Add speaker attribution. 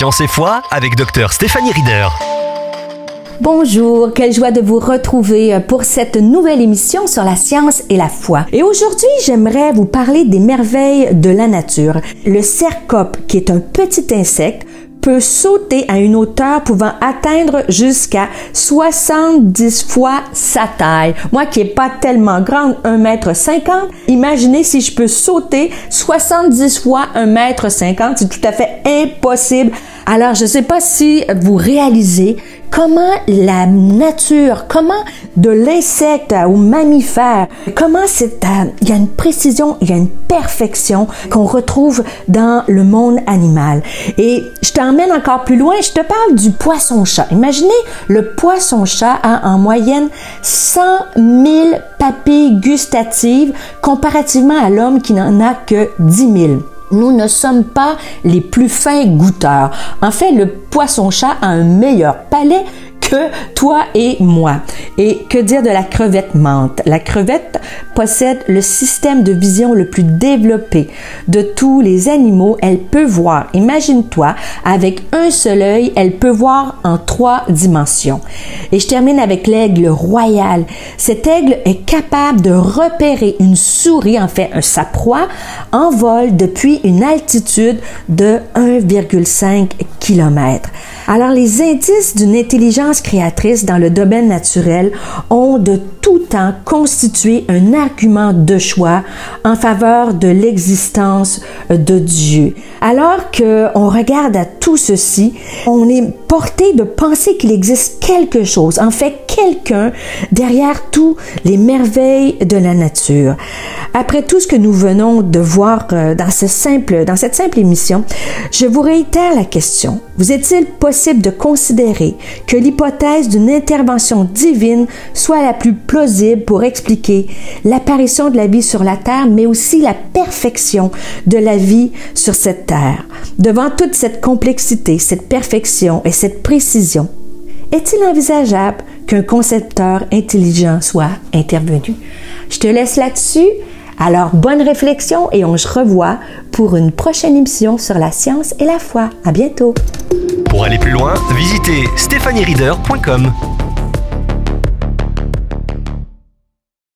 Speaker 1: Science et foi avec Dr Stéphanie Rieder.
Speaker 2: Bonjour, quelle joie de vous retrouver euh, pour cette nouvelle émission sur la science et la foi. Et aujourd'hui, j'aimerais vous parler des merveilles de la nature. Le cercope, qui est un petit insecte, peut sauter à une hauteur pouvant atteindre jusqu'à 70 fois sa taille. Moi qui est pas tellement grande, 1 mètre 50, imaginez si je peux sauter 70 fois 1 mètre 50, c'est tout à fait impossible. Alors je ne sais pas si vous réalisez comment la nature, comment de l'insecte au mammifère, comment c'est, euh, il y a une précision, il y a une perfection qu'on retrouve dans le monde animal. Et je t'emmène encore plus loin, je te parle du poisson-chat. Imaginez, le poisson-chat a en moyenne 100 000 papilles gustatives comparativement à l'homme qui n'en a que 10 000 nous ne sommes pas les plus fins goûteurs. En fait, le poisson-chat a un meilleur palais que toi et moi. Et que dire de la crevette menthe? La crevette possède le système de vision le plus développé de tous les animaux. Elle peut voir, imagine-toi, avec un seul œil, elle peut voir en trois dimensions. Et je termine avec l'aigle royal. Cet aigle est capable de repérer une souris, en fait, sa proie, en vol depuis une altitude de 1,5 km. Alors, les indices d'une intelligence créatrice dans le domaine naturel ont de tout temps constitué un argument de choix en faveur de l'existence de Dieu. Alors que on regarde à tout ceci, on est porté de penser qu'il existe quelque chose, en fait quelqu'un derrière tous les merveilles de la nature. Après tout ce que nous venons de voir euh, dans, dans cette simple émission, je vous réitère la question. Vous est-il possible de considérer que l'hypothèse d'une intervention divine soit la plus plausible pour expliquer l'apparition de la vie sur la Terre, mais aussi la perfection de la vie sur cette Terre? Devant toute cette complexité, cette perfection et cette précision, est-il envisageable qu'un concepteur intelligent soit intervenu? Je te laisse là-dessus. Alors, bonne réflexion et on se revoit pour une prochaine émission sur la science et la foi. À bientôt.
Speaker 1: Pour aller plus loin, visitez stéphaniereader.com.